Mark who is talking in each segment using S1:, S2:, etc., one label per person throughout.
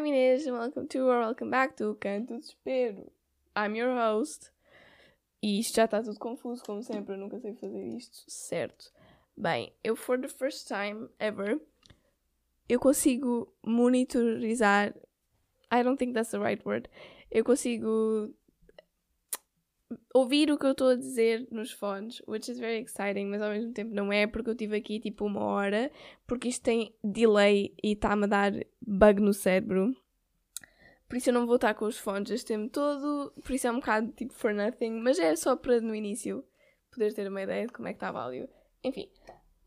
S1: I'm Inês and welcome to or welcome back to Canto Desespero. I'm your host. E isto já está tudo confuso, como sempre, eu nunca sei fazer isto certo. Bem, eu for the first time ever, eu consigo monitorizar. I don't think that's the right word. Eu consigo ouvir o que eu estou a dizer nos fones, which is very exciting, mas ao mesmo tempo não é, porque eu tive aqui tipo uma hora, porque isto tem delay e está-me a dar bug no cérebro. Por isso eu não vou estar com os fones este tempo todo, por isso é um bocado tipo for nothing, mas é só para no início poder ter uma ideia de como é que está a áudio. Enfim,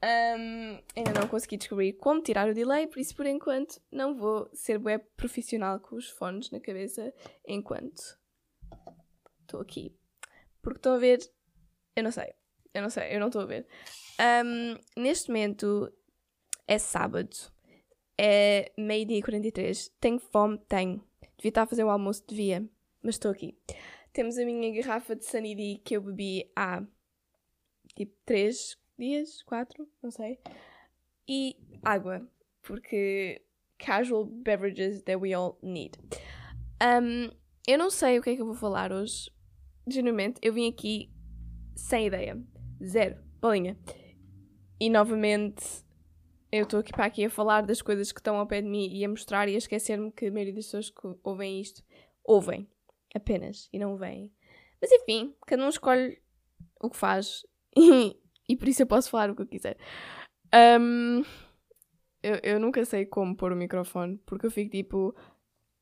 S1: um, ainda não consegui descobrir como tirar o delay, por isso por enquanto não vou ser web profissional com os fones na cabeça enquanto estou aqui porque estão a ver. Eu não sei. Eu não sei, eu não estou a ver. Um, neste momento é sábado. É meio-dia e 43. Tenho fome? Tenho. Devia estar a fazer o almoço? Devia. Mas estou aqui. Temos a minha garrafa de Sunny que eu bebi há tipo 3 dias, 4, não sei. E água. Porque casual beverages that we all need. Um, eu não sei o que é que eu vou falar hoje, genuinamente, eu vim aqui sem ideia. Zero. Bolinha. E novamente, eu estou aqui para aqui a falar das coisas que estão ao pé de mim e a mostrar e a esquecer-me que a maioria das pessoas que ouvem isto ouvem apenas e não veem. Mas enfim, cada um escolhe o que faz e, e por isso eu posso falar o que eu quiser. Um, eu, eu nunca sei como pôr o microfone porque eu fico tipo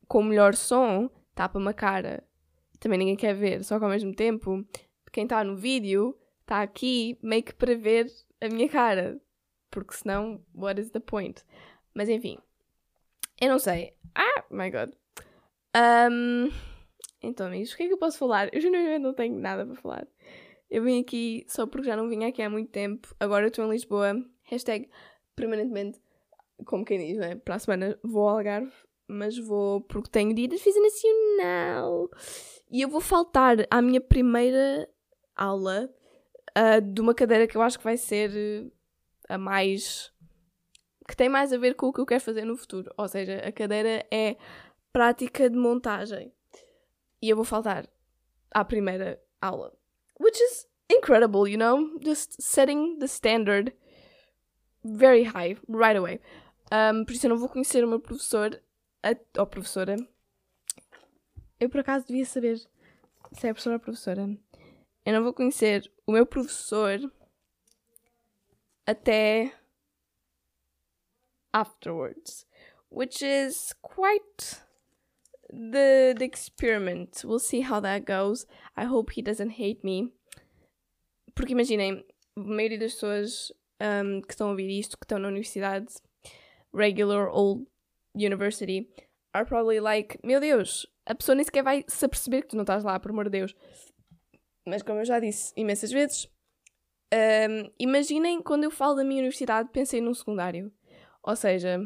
S1: com o melhor som, tapa-me a cara também ninguém quer ver. Só que ao mesmo tempo, quem está no vídeo está aqui meio que para ver a minha cara. Porque senão, what is the point? Mas enfim, eu não sei. Ah, my god. Um, então, amigos, o que é que eu posso falar? Eu genuinamente não tenho nada para falar. Eu vim aqui só porque já não vim aqui há muito tempo. Agora estou em Lisboa. Hashtag permanentemente. Como quem diz, né? Para a semana vou ao Algarve. Mas vou porque tenho dia de defesa nacional. E eu vou faltar à minha primeira aula uh, de uma cadeira que eu acho que vai ser a mais. que tem mais a ver com o que eu quero fazer no futuro. Ou seja, a cadeira é prática de montagem. E eu vou faltar à primeira aula. Which is incredible, you know? Just setting the standard very high right away. Um, por isso eu não vou conhecer o meu professor a, ou professora eu por acaso devia saber se é professora ou professora. Eu não vou conhecer o meu professor até afterwards, which is quite the, the experiment. We'll see how that goes. I hope he doesn't hate me. Porque imaginem, a maioria das pessoas um, que estão a ouvir isto, que estão na universidade, regular old university, are probably like, meu Deus, a pessoa nem sequer vai se aperceber que tu não estás lá, por amor de Deus. Mas como eu já disse imensas vezes, um, imaginem quando eu falo da minha universidade, pensei num secundário. Ou seja,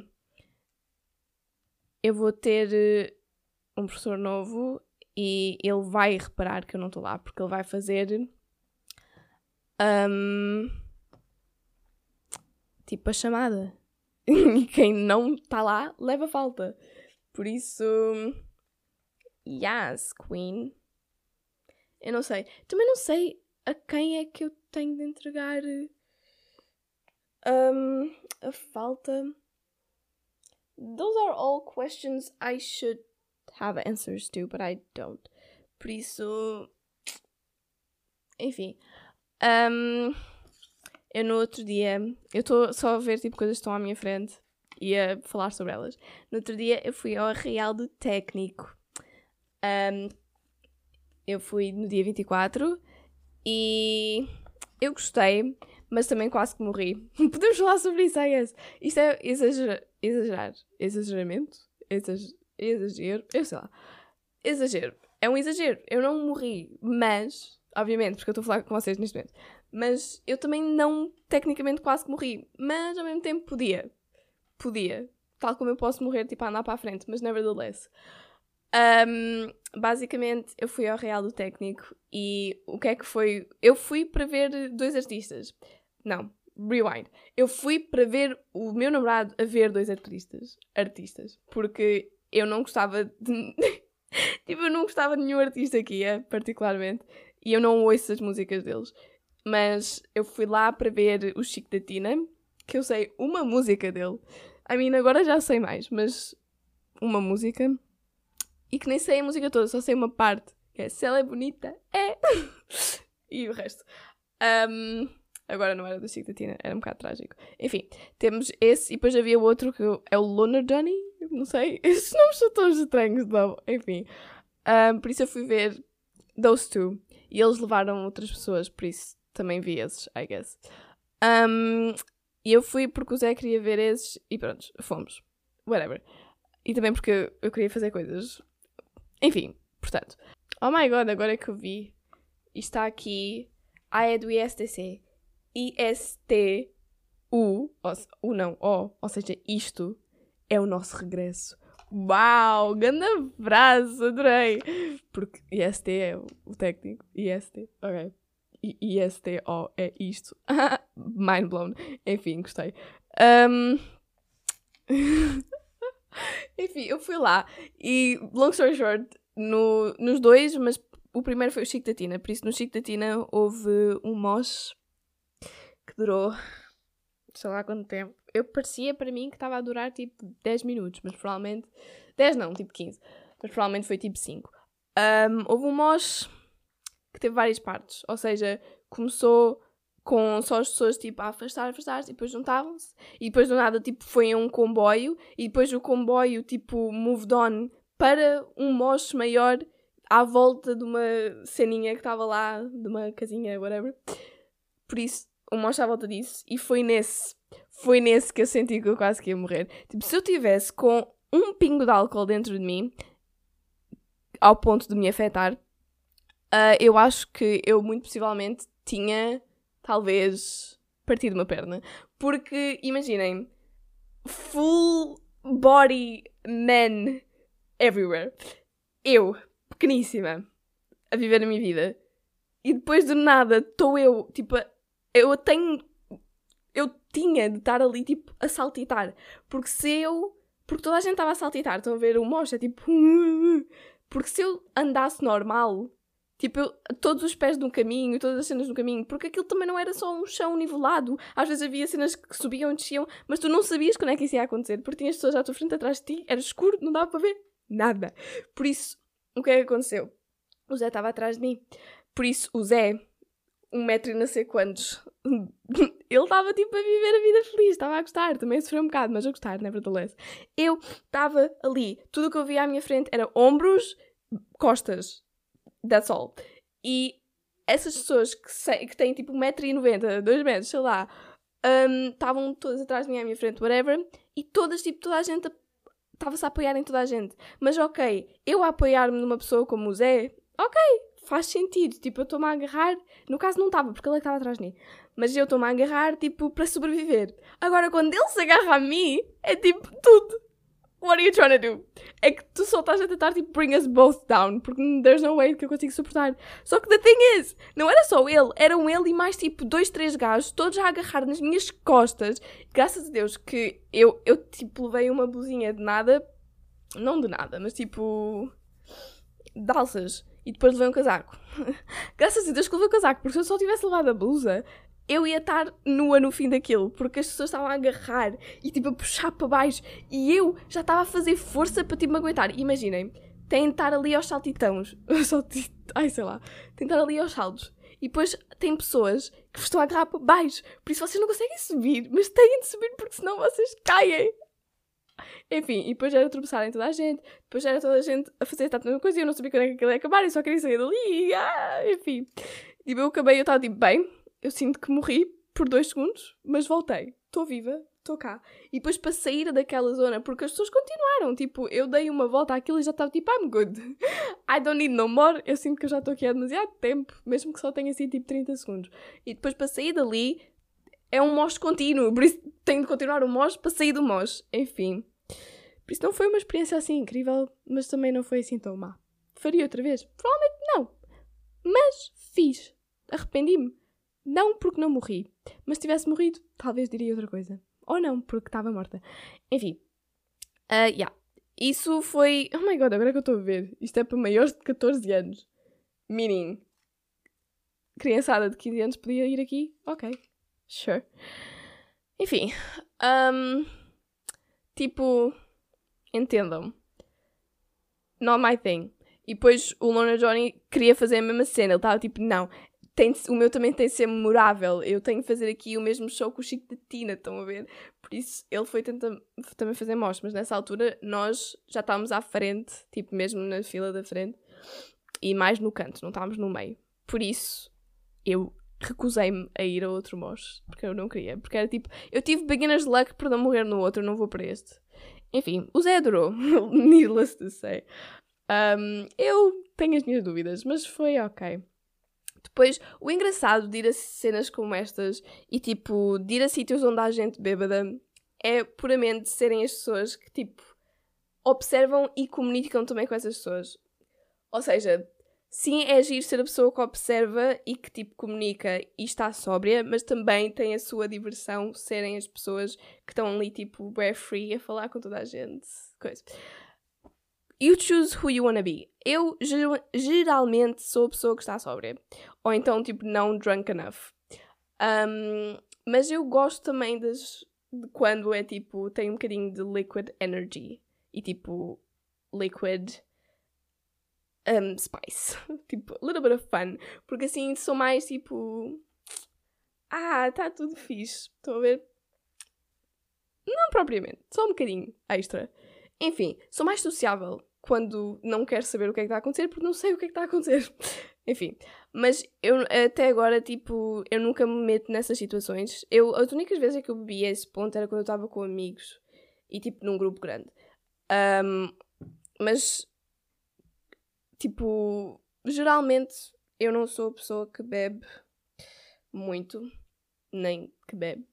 S1: eu vou ter eh, um professor novo e ele vai reparar que eu não estou lá, porque ele vai fazer. Um, tipo a chamada. e quem não está lá leva falta. Por isso Yes, Queen. Eu não sei. Também não sei a quem é que eu tenho de entregar um, a falta. Those are all questions I should have answers to, but I don't. Por isso. Enfim. Um, eu no outro dia. Eu estou só a ver tipo coisas que estão à minha frente e a falar sobre elas. No outro dia eu fui ao Real do Técnico. Um, eu fui no dia 24 e eu gostei, mas também quase que morri. Podemos falar sobre isso, I guess. Isto é exagerar, exagerar, exageramento? Exager, exagero, eu sei lá. Exagero. É um exagero. Eu não morri, mas, obviamente, porque eu estou a falar com vocês neste momento, mas eu também não, tecnicamente, quase que morri. Mas ao mesmo tempo podia. Podia. Tal como eu posso morrer, tipo, a andar para a frente, mas nevertheless. Um, basicamente, eu fui ao Real do Técnico e o que é que foi? Eu fui para ver dois artistas. Não, rewind. Eu fui para ver o meu namorado a ver dois artistas. Artistas. Porque eu não gostava de. tipo, eu não gostava de nenhum artista aqui, é, particularmente. E eu não ouço as músicas deles. Mas eu fui lá para ver o Chico da Tina, que eu sei uma música dele. I mean, agora já sei mais, mas uma música. E que nem sei a música toda, só sei uma parte. Que é Se ela é bonita, é. e o resto. Um, agora não era do Chico da Tina, era um bocado trágico. Enfim, temos esse e depois havia outro que é o Lunar Johnny. Não sei, esses nomes são tão estranhos, não. Enfim. Um, por isso eu fui ver Those Two. E eles levaram outras pessoas, por isso também vi esses, I guess. Um, e eu fui porque o Zé queria ver esses e pronto, fomos. Whatever. E também porque eu queria fazer coisas. Enfim, portanto. Oh my god, agora que eu vi. Está aqui. Ah, é do ISTC. IST-U. U não, O. Ou seja, isto é o nosso regresso. Uau! Grande abraço, adorei! Porque IST é o técnico. IST, ok. I-S-T-O é isto. Mind blown. Enfim, gostei. Um... Enfim, eu fui lá e, long story short, no, nos dois, mas o primeiro foi o Chico da Tina, por isso no Chico da Tina houve um mosh que durou sei lá quanto tempo. Eu parecia para mim que estava a durar tipo 10 minutos, mas provavelmente 10 não, tipo 15, mas provavelmente foi tipo 5. Um, houve um mosh que teve várias partes, ou seja, começou com só as pessoas tipo a afastar, afastar-se e depois juntavam-se e depois do nada tipo foi um comboio e depois o comboio tipo moved on para um mosh maior à volta de uma ceninha que estava lá, de uma casinha, whatever. Por isso, o mosh à volta disso e foi nesse, foi nesse que eu senti que eu quase que ia morrer. Tipo, se eu tivesse com um pingo de álcool dentro de mim, ao ponto de me afetar, uh, eu acho que eu muito possivelmente tinha talvez partido uma perna. Porque, imaginem, full body men everywhere. Eu, pequeníssima, a viver a minha vida. E depois do nada estou eu, tipo, eu tenho. Eu tinha de estar ali, tipo, a saltitar. Porque se eu. Porque toda a gente estava a saltitar, estão a ver o mocha, tipo. Porque se eu andasse normal, Tipo, eu, todos os pés no caminho, todas as cenas no caminho, porque aquilo também não era só um chão nivelado. Às vezes havia cenas que subiam e desciam, mas tu não sabias quando é que isso ia acontecer, porque tinhas pessoas à tua frente atrás de ti, era escuro, não dava para ver nada. Por isso, o que é que aconteceu? O Zé estava atrás de mim. Por isso, o Zé, um metro e não sei quantos, ele estava tipo a viver a vida feliz, estava a gostar, também sofreu um bocado, mas a gostar, nevertheless. Eu estava ali, tudo o que eu via à minha frente era ombros, costas, That's all. E essas pessoas que, que têm tipo 1,90m, 2 metros, sei lá, hum, estavam um, todas atrás de mim à minha frente, whatever, e todas, tipo, toda a gente estava-se a apoiar em toda a gente. Mas ok, eu a apoiar-me numa pessoa como o Zé, ok, faz sentido. Tipo, eu estou-me a agarrar. No caso, não estava, porque ele é estava atrás de mim. Mas eu estou-me a agarrar, tipo, para sobreviver. Agora, quando ele se agarra a mim, é tipo tudo. What are you trying to do? É que tu só estás a tentar tipo bring us both down, porque there's no way que eu consigo suportar. Só que the thing is, não era só ele, eram ele e mais tipo dois, três gajos, todos a agarrar nas minhas costas. Graças a Deus que eu, eu tipo levei uma blusinha de nada, não de nada, mas tipo. de alças. E depois levei um casaco. Graças a Deus que levei o casaco, porque se eu só tivesse levado a blusa, eu ia estar nua no fim daquilo, porque as pessoas estavam a agarrar e tipo a puxar para baixo e eu já estava a fazer força para tipo me aguentar. Imaginem, tem de estar ali aos saltitãos, saltit... ai sei lá, tem de estar ali aos saltos. E depois tem pessoas que estão a agarrar para baixo, por isso vocês não conseguem subir, mas têm de subir porque senão vocês caem. Enfim, e depois era tropeçarem toda a gente, depois era toda a gente a fazer a mesma coisa e eu não sabia quando é que aquilo ia acabar, e só queria sair dali, ah, enfim. Tipo, eu acabei, eu estava tipo, bem, eu sinto que morri por dois segundos, mas voltei. Estou viva, estou cá. E depois para sair daquela zona, porque as pessoas continuaram, tipo, eu dei uma volta àquilo e já estava tipo, I'm good. I don't need no more. Eu sinto que eu já estou aqui há demasiado tempo, mesmo que só tenha sido tipo 30 segundos. E depois para sair dali é um mos contínuo, por isso tenho de continuar o mos para sair do mos. Enfim. Por isso não foi uma experiência assim incrível, mas também não foi assim tão má. Faria outra vez? Provavelmente não. Mas fiz. Arrependi-me. Não porque não morri. Mas se tivesse morrido, talvez diria outra coisa. Ou não, porque estava morta. Enfim. Uh, yeah. isso foi. Oh my god, agora que eu estou a ver. Isto é para maiores de 14 anos. Meaning. Criançada de 15 anos podia ir aqui? Ok. Sure. Enfim. Um, tipo. Entendam. Not my thing. E depois o Lorna Johnny queria fazer a mesma cena. Ele estava tipo, não, tem de, o meu também tem de ser memorável. Eu tenho de fazer aqui o mesmo show com o Chico de Tina, estão a ver? Por isso ele foi tentar também fazer mostras, mas nessa altura nós já estávamos à frente, tipo mesmo na fila da frente, e mais no canto, não estávamos no meio. Por isso eu recusei-me a ir a outro mosh, porque eu não queria. Porque era tipo, eu tive beginner's luck para não morrer no outro, não vou para este. Enfim, o Zé adorou, needless to say. Um, eu tenho as minhas dúvidas, mas foi ok. Depois, o engraçado de ir a cenas como estas e tipo, de ir a sítios onde há gente bêbada é puramente serem as pessoas que tipo observam e comunicam também com essas pessoas. Ou seja, sim, é agir ser a pessoa que observa e que tipo comunica e está sóbria, mas também tem a sua diversão serem as pessoas que estão ali tipo bare free a falar com toda a gente. Coisa. You choose who you wanna be. Eu geralmente sou a pessoa que está sóbria. Ou então, tipo, não drunk enough. Um, mas eu gosto também das, de quando é tipo, tem um bocadinho de liquid energy. E tipo, liquid um, spice. tipo, a little bit of fun. Porque assim sou mais tipo. Ah, está tudo fixe. Estou a ver? Não propriamente, só um bocadinho extra. Enfim, sou mais sociável quando não quero saber o que é que está a acontecer porque não sei o que é que está a acontecer. Enfim, mas eu até agora, tipo, eu nunca me meto nessas situações. Eu, as únicas vezes que eu bebi a esse ponto era quando eu estava com amigos e, tipo, num grupo grande. Um, mas, tipo, geralmente eu não sou a pessoa que bebe muito, nem que bebe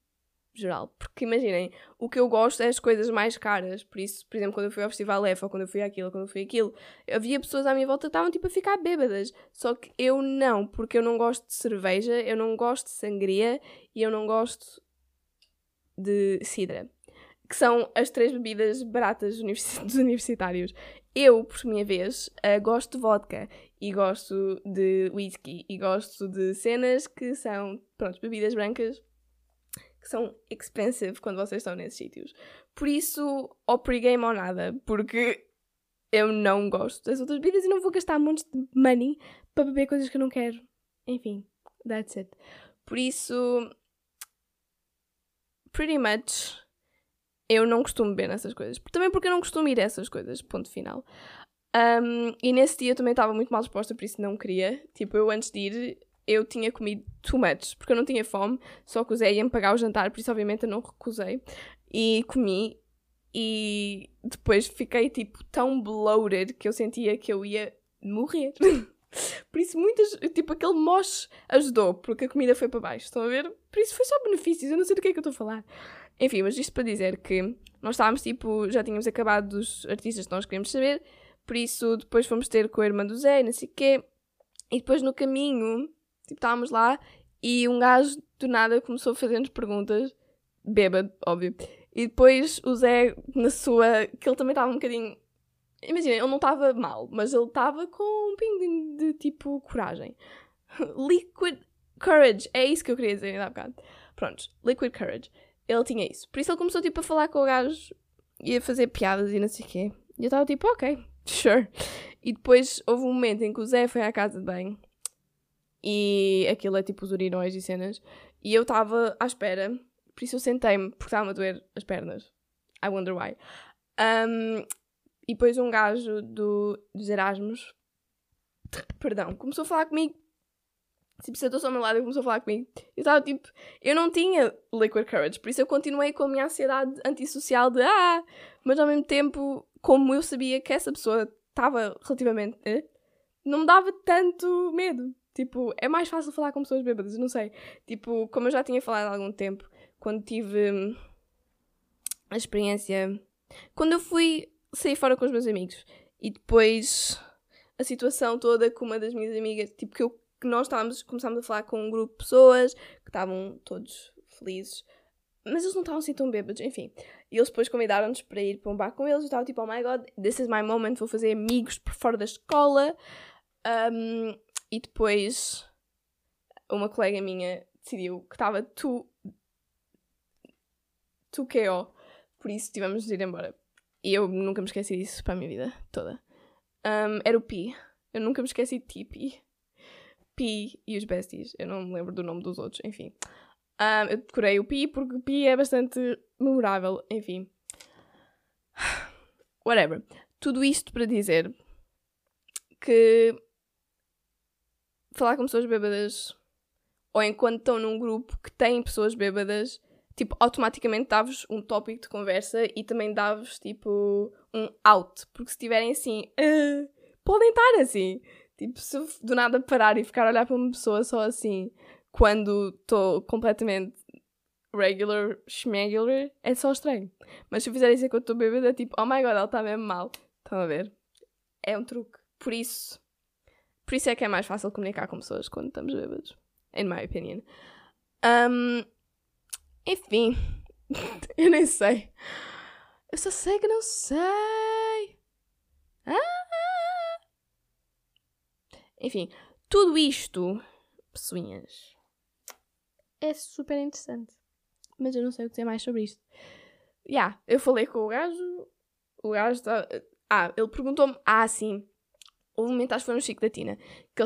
S1: geral. Porque imaginem, o que eu gosto é as coisas mais caras. Por isso, por exemplo, quando eu fui ao Festival ou quando eu fui àquilo, ou quando eu fui aquilo, havia pessoas à minha volta que estavam tipo a ficar bêbadas. Só que eu não, porque eu não gosto de cerveja, eu não gosto de sangria e eu não gosto de cidra. Que são as três bebidas baratas dos universitários. Eu, por minha vez, uh, gosto de vodka e gosto de whisky e gosto de cenas que são, pronto, bebidas brancas que são expensive quando vocês estão nesses sítios. Por isso, ou pregame ou nada, porque eu não gosto das outras bebidas e não vou gastar montes de money para beber coisas que eu não quero. Enfim, that's it. Por isso, pretty much, eu não costumo beber nessas coisas. Também porque eu não costumo ir a essas coisas, ponto final. Um, e nesse dia eu também estava muito mal disposta, por isso não queria. Tipo, eu antes de ir, eu tinha comido much, porque eu não tinha fome, só que o Zé ia-me pagar o jantar, por isso obviamente eu não recusei. E comi, e depois fiquei tipo tão bloated que eu sentia que eu ia morrer. por isso muitas, tipo aquele moche ajudou, porque a comida foi para baixo, estão a ver? Por isso foi só benefícios, eu não sei do que é que eu estou a falar. Enfim, mas isto para dizer que nós estávamos tipo, já tínhamos acabado dos artistas que nós queríamos saber, por isso depois fomos ter com a irmã do Zé, não sei o quê, e depois no caminho Tipo, estávamos lá e um gajo do nada começou a fazer-nos perguntas, bêbado, óbvio. E depois o Zé, na sua. que ele também estava um bocadinho. Imagina, ele não estava mal, mas ele estava com um pingo de, tipo coragem. Liquid courage, é isso que eu queria dizer ainda há bocado. Pronto, liquid courage. Ele tinha isso. Por isso ele começou tipo a falar com o gajo e a fazer piadas e não sei o quê. E eu estava tipo, ok, sure. E depois houve um momento em que o Zé foi à casa de banho e aquilo é tipo os urinóis e cenas. E eu estava à espera, por isso eu sentei-me, porque estava a doer as pernas. I wonder why. Um, e depois um gajo do, dos Erasmus, perdão, começou a falar comigo. Tipo, sentou-se ao meu lado e começou a falar comigo. Eu estava tipo, eu não tinha liquid courage, por isso eu continuei com a minha ansiedade antissocial de ah, mas ao mesmo tempo, como eu sabia que essa pessoa estava relativamente. Eh, não me dava tanto medo. Tipo, é mais fácil falar com pessoas bêbadas, não sei. Tipo, como eu já tinha falado há algum tempo, quando tive hum, a experiência. Quando eu fui sair fora com os meus amigos e depois a situação toda com uma das minhas amigas, tipo, que, eu, que nós estávamos, começámos a falar com um grupo de pessoas que estavam todos felizes. mas eles não estavam assim tão bêbados, enfim. E eles depois convidaram-nos para ir para um bar com eles. Eu estava tipo, oh my god, this is my moment, vou fazer amigos por fora da escola. Um, e depois uma colega minha decidiu que estava tu tu KO, por isso tivemos de ir embora. E eu nunca me esqueci disso para a minha vida toda. Um, era o Pi. Eu nunca me esqueci de ti, Pi. Pi e os besties. Eu não me lembro do nome dos outros, enfim. Um, eu decorei o Pi porque o Pi é bastante memorável, enfim. Whatever. Tudo isto para dizer que falar com pessoas bêbadas ou enquanto estão num grupo que tem pessoas bêbadas, tipo, automaticamente dá-vos um tópico de conversa e também dá-vos, tipo, um out. Porque se estiverem assim, uh, podem estar assim. Tipo, se do nada parar e ficar a olhar para uma pessoa só assim, quando estou completamente regular, schmegular, é só estranho. Mas se eu fizer isso enquanto estou bêbada, é tipo, oh my god, ela está mesmo mal. Estão a ver? É um truque. Por isso, por isso é que é mais fácil comunicar com pessoas quando estamos bêbados. In my opinion. Um, enfim, eu nem sei. Eu só sei que não sei. Ah! Enfim, tudo isto, pessoinhas, é super interessante. Mas eu não sei o que dizer mais sobre isto. Já, yeah, eu falei com o gajo. O gajo está. Ah, ele perguntou-me. Ah, sim. Houve um momento, acho que foi no Chico da Tina, que.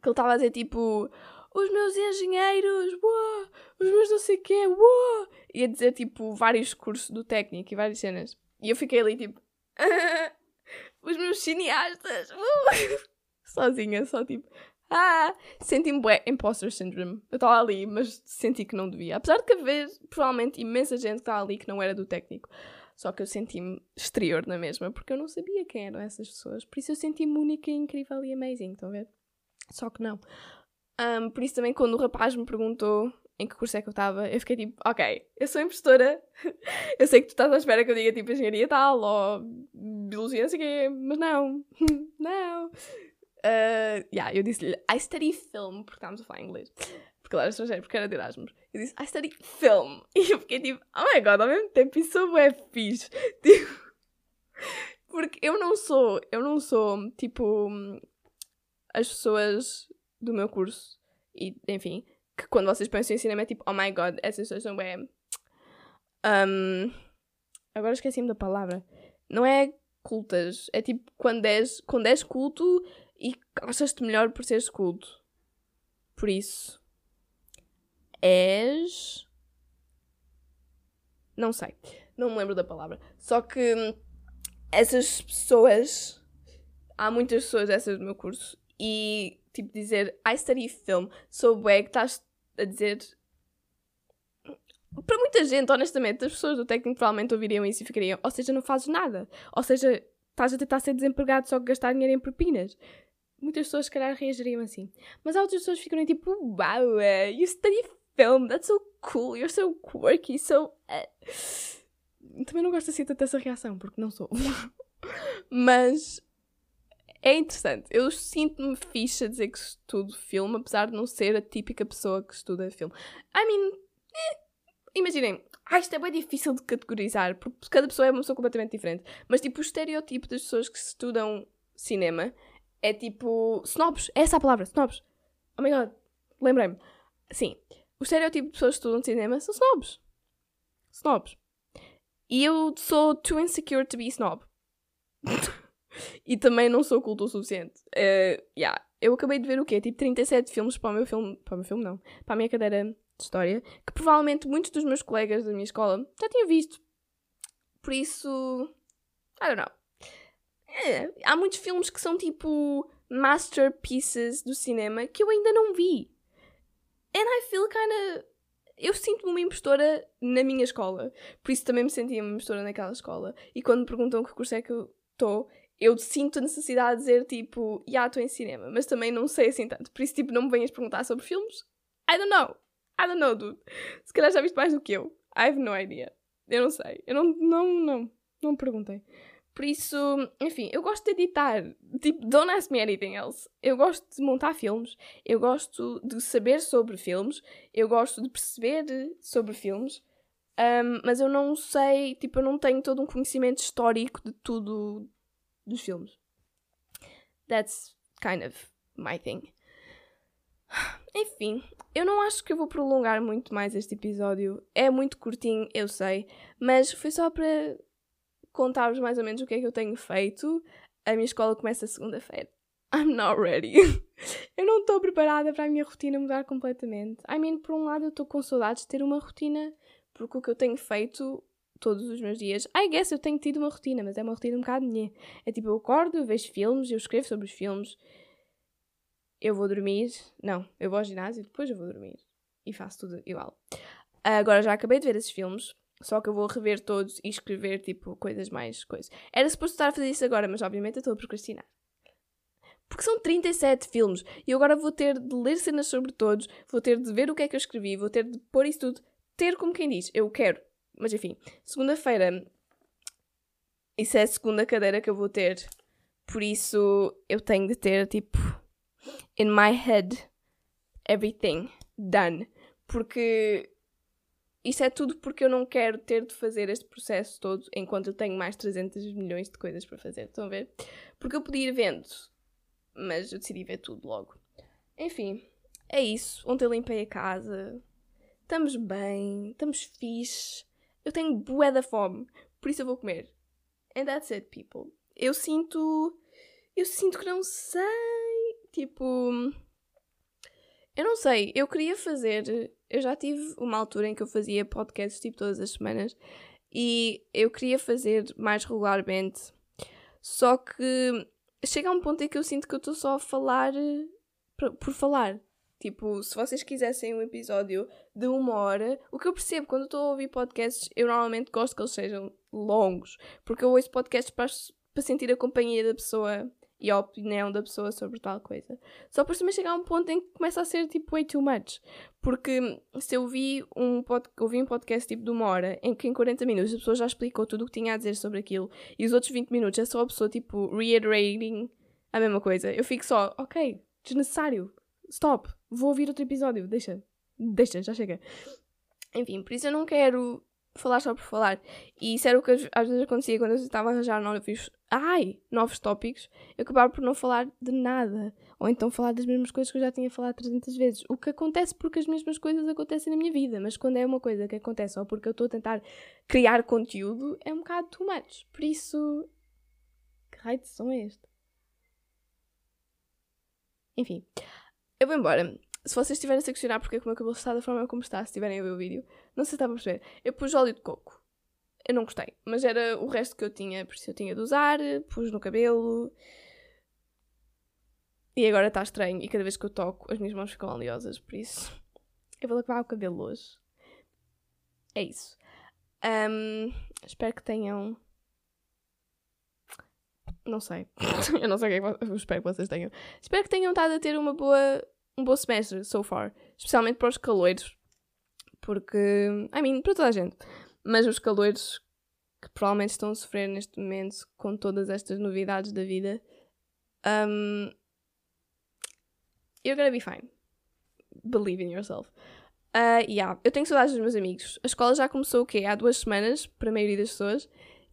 S1: Que ele estava a dizer tipo os meus engenheiros, uou, os meus não sei o quê, uou, e a dizer tipo vários cursos do técnico e várias cenas. E eu fiquei ali tipo, os meus cineastas, uh, sozinha, só tipo, ah, senti-me bué imposter syndrome. Eu estava ali, mas senti que não devia. Apesar de que haver provavelmente imensa gente que estava ali que não era do técnico. Só que eu senti-me exterior na mesma, porque eu não sabia quem eram essas pessoas. Por isso eu senti-me única, incrível e amazing, estão a ver? Só que não. Um, por isso também quando o rapaz me perguntou em que curso é que eu estava, eu fiquei tipo, ok, eu sou impostora, eu sei que tu estás à espera que eu diga tipo engenharia tal, ou biologia, não sei o quê, mas não, não. Uh, yeah, eu disse-lhe, I study film, porque estávamos a falar inglês, porque estrangeiro, porque era de Erasmus. Eu disse, I study film, e eu fiquei tipo, oh my god, ao mesmo tempo isso é fixe, tipo, porque eu não sou, eu não sou, tipo, as pessoas do meu curso, e enfim, que quando vocês pensam em cinema é tipo, oh my god, essas pessoas são bem. Um, agora esqueci-me da palavra. Não é cultas, é tipo quando és, quando és culto e achas-te melhor por seres culto. Por isso, és. Não sei, não me lembro da palavra. Só que hum, essas pessoas. Há muitas pessoas dessas do meu curso e tipo dizer I study film, sou bué que estás a dizer para muita gente, honestamente, as pessoas do técnico provavelmente ouviriam isso e ficariam, ou seja, não fazes nada, ou seja, estás a tentar ser desempregado só que gastar dinheiro em propinas. Muitas pessoas, se calhar, reagiriam assim. Mas há outras pessoas que ficam tipo, wow, uh, you study film, that's so cool, you're so quirky, so. Uh... Também não gosto assim tanto dessa reação, porque não sou. Mas é interessante. Eu sinto-me fixe a dizer que estudo filme, apesar de não ser a típica pessoa que estuda filme. I mean, eh, imaginem, ah, isto é bem difícil de categorizar, porque cada pessoa é uma pessoa completamente diferente. Mas, tipo, o estereótipo das pessoas que estudam cinema é tipo. snobs. É essa a palavra, snobs. Oh my god, lembrei-me. Sim, o estereótipo de pessoas que estudam cinema são snobs. Snobs. E eu sou too insecure to be snob. e também não sou culto o suficiente. Uh, yeah. Eu acabei de ver o quê? Tipo 37 filmes para o meu filme. Para o meu filme, não. Para a minha cadeira de história. Que provavelmente muitos dos meus colegas da minha escola já tinham visto. Por isso. I don't know. É, há muitos filmes que são tipo masterpieces do cinema que eu ainda não vi. And I feel kinda. Eu sinto-me uma impostora na minha escola. Por isso também me sentia uma impostora naquela escola. E quando me perguntam que curso é que eu estou, eu sinto a necessidade de dizer tipo, já estou em cinema, mas também não sei assim tanto. Por isso, tipo, não me venhas perguntar sobre filmes. I don't know. I don't know, dude. Se calhar já viste mais do que eu. I have no idea. Eu não sei. Eu não, não, não, não me perguntei. Por isso, enfim, eu gosto de editar. Tipo, don't ask me anything else. Eu gosto de montar filmes. Eu gosto de saber sobre filmes. Eu gosto de perceber sobre filmes. Um, mas eu não sei, tipo, eu não tenho todo um conhecimento histórico de tudo dos filmes. That's kind of my thing. Enfim, eu não acho que eu vou prolongar muito mais este episódio. É muito curtinho, eu sei, mas foi só para contar-vos mais ou menos o que é que eu tenho feito. A minha escola começa segunda-feira. I'm not ready. eu não estou preparada para a minha rotina mudar completamente. I mean, por um lado, eu estou com saudades de ter uma rotina, porque o que eu tenho feito todos os meus dias, I guess eu tenho tido uma rotina, mas é uma rotina um bocado minha. É tipo, eu acordo, eu vejo filmes, eu escrevo sobre os filmes, eu vou dormir. Não, eu vou ao ginásio, depois eu vou dormir. E faço tudo igual. Agora já acabei de ver esses filmes. Só que eu vou rever todos e escrever, tipo, coisas mais coisas. Era suposto estar a fazer isso agora, mas obviamente eu estou a procrastinar. Porque são 37 filmes e eu agora vou ter de ler cenas sobre todos, vou ter de ver o que é que eu escrevi, vou ter de pôr isso tudo, ter como quem diz, eu quero. Mas enfim, segunda-feira, isso é a segunda cadeira que eu vou ter, por isso eu tenho de ter tipo, in my head, everything done. Porque isso é tudo porque eu não quero ter de fazer este processo todo enquanto eu tenho mais 300 milhões de coisas para fazer. Estão a ver? Porque eu podia ir vendo mas eu decidi ver tudo logo. Enfim, é isso. Ontem limpei a casa. Estamos bem, estamos fixe. Eu tenho bué da fome, por isso eu vou comer. And that's it, people. Eu sinto. Eu sinto que não sei. Tipo. Eu não sei. Eu queria fazer. Eu já tive uma altura em que eu fazia podcasts tipo todas as semanas e eu queria fazer mais regularmente. Só que chega a um ponto em que eu sinto que eu estou só a falar eh, por falar. Tipo, se vocês quisessem um episódio de uma hora, o que eu percebo quando estou a ouvir podcasts, eu normalmente gosto que eles sejam longos, porque eu ouço podcasts para, para sentir a companhia da pessoa e a opinião da pessoa sobre tal coisa. Só por também chegar a um ponto em que começa a ser tipo way too much. Porque se eu vi um, pod, ouvi um podcast tipo de uma hora em que em 40 minutos a pessoa já explicou tudo o que tinha a dizer sobre aquilo e os outros 20 minutos é só a pessoa tipo reiterating a mesma coisa, eu fico só, ok, desnecessário, stop, vou ouvir outro episódio, deixa, deixa, já chega. Enfim, por isso eu não quero falar só por falar. E isso era o que às vezes acontecia quando eu estava a arranjar novos, ai, novos tópicos, eu acabava por não falar de nada. Ou então falar das mesmas coisas que eu já tinha falado 300 vezes. O que acontece porque as mesmas coisas acontecem na minha vida. Mas quando é uma coisa que acontece só porque eu estou a tentar criar conteúdo, é um bocado too much. Por isso. Que raio de som é este? Enfim. Eu vou embora se vocês estiverem a se questionar porque é que o meu cabelo está da forma como está, se estiverem a ver o vídeo, não sei se está a perceber. Eu pus óleo de coco. Eu não gostei, mas era o resto que eu tinha, por isso eu tinha de usar, pus no cabelo. E agora está estranho, e cada vez que eu toco, as minhas mãos ficam oleosas, por isso eu vou lavar o cabelo hoje. É isso. Um, espero que tenham. Não sei. eu não sei o que é espero que vocês tenham. Espero que tenham estado a ter uma boa um bom semestre so far. Especialmente para os caloiros. Porque, I mean, para toda a gente. Mas os caloiros que provavelmente estão a sofrer neste momento com todas estas novidades da vida. Um, you're gonna be fine. Believe in yourself. Uh, yeah, eu tenho saudades dos meus amigos. A escola já começou o quê? Há duas semanas, para a maioria das pessoas.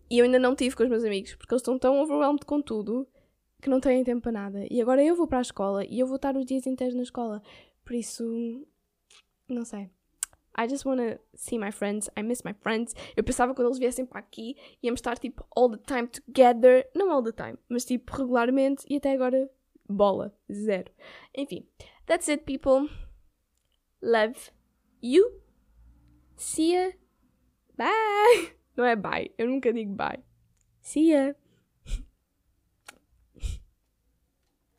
S1: E eu ainda não tive com os meus amigos, porque eles estão tão overwhelmed com tudo que não têm tempo para nada. E agora eu vou para a escola e eu vou estar os dias inteiros na escola. Por isso, não sei. I just wanna see my friends. I miss my friends. Eu pensava quando eles viessem para aqui íamos estar tipo all the time together. Não all the time, mas tipo regularmente. E até agora, bola. Zero. Enfim, that's it, people. Love you. See ya. Bye. Não é bye. Eu nunca digo bye. See ya.